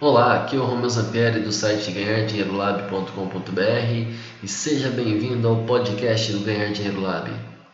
Olá, aqui é o Romeu Zampieri do site ganhardinheirolab.com.br e seja bem-vindo ao podcast do Ganhar Dinheiro Lab.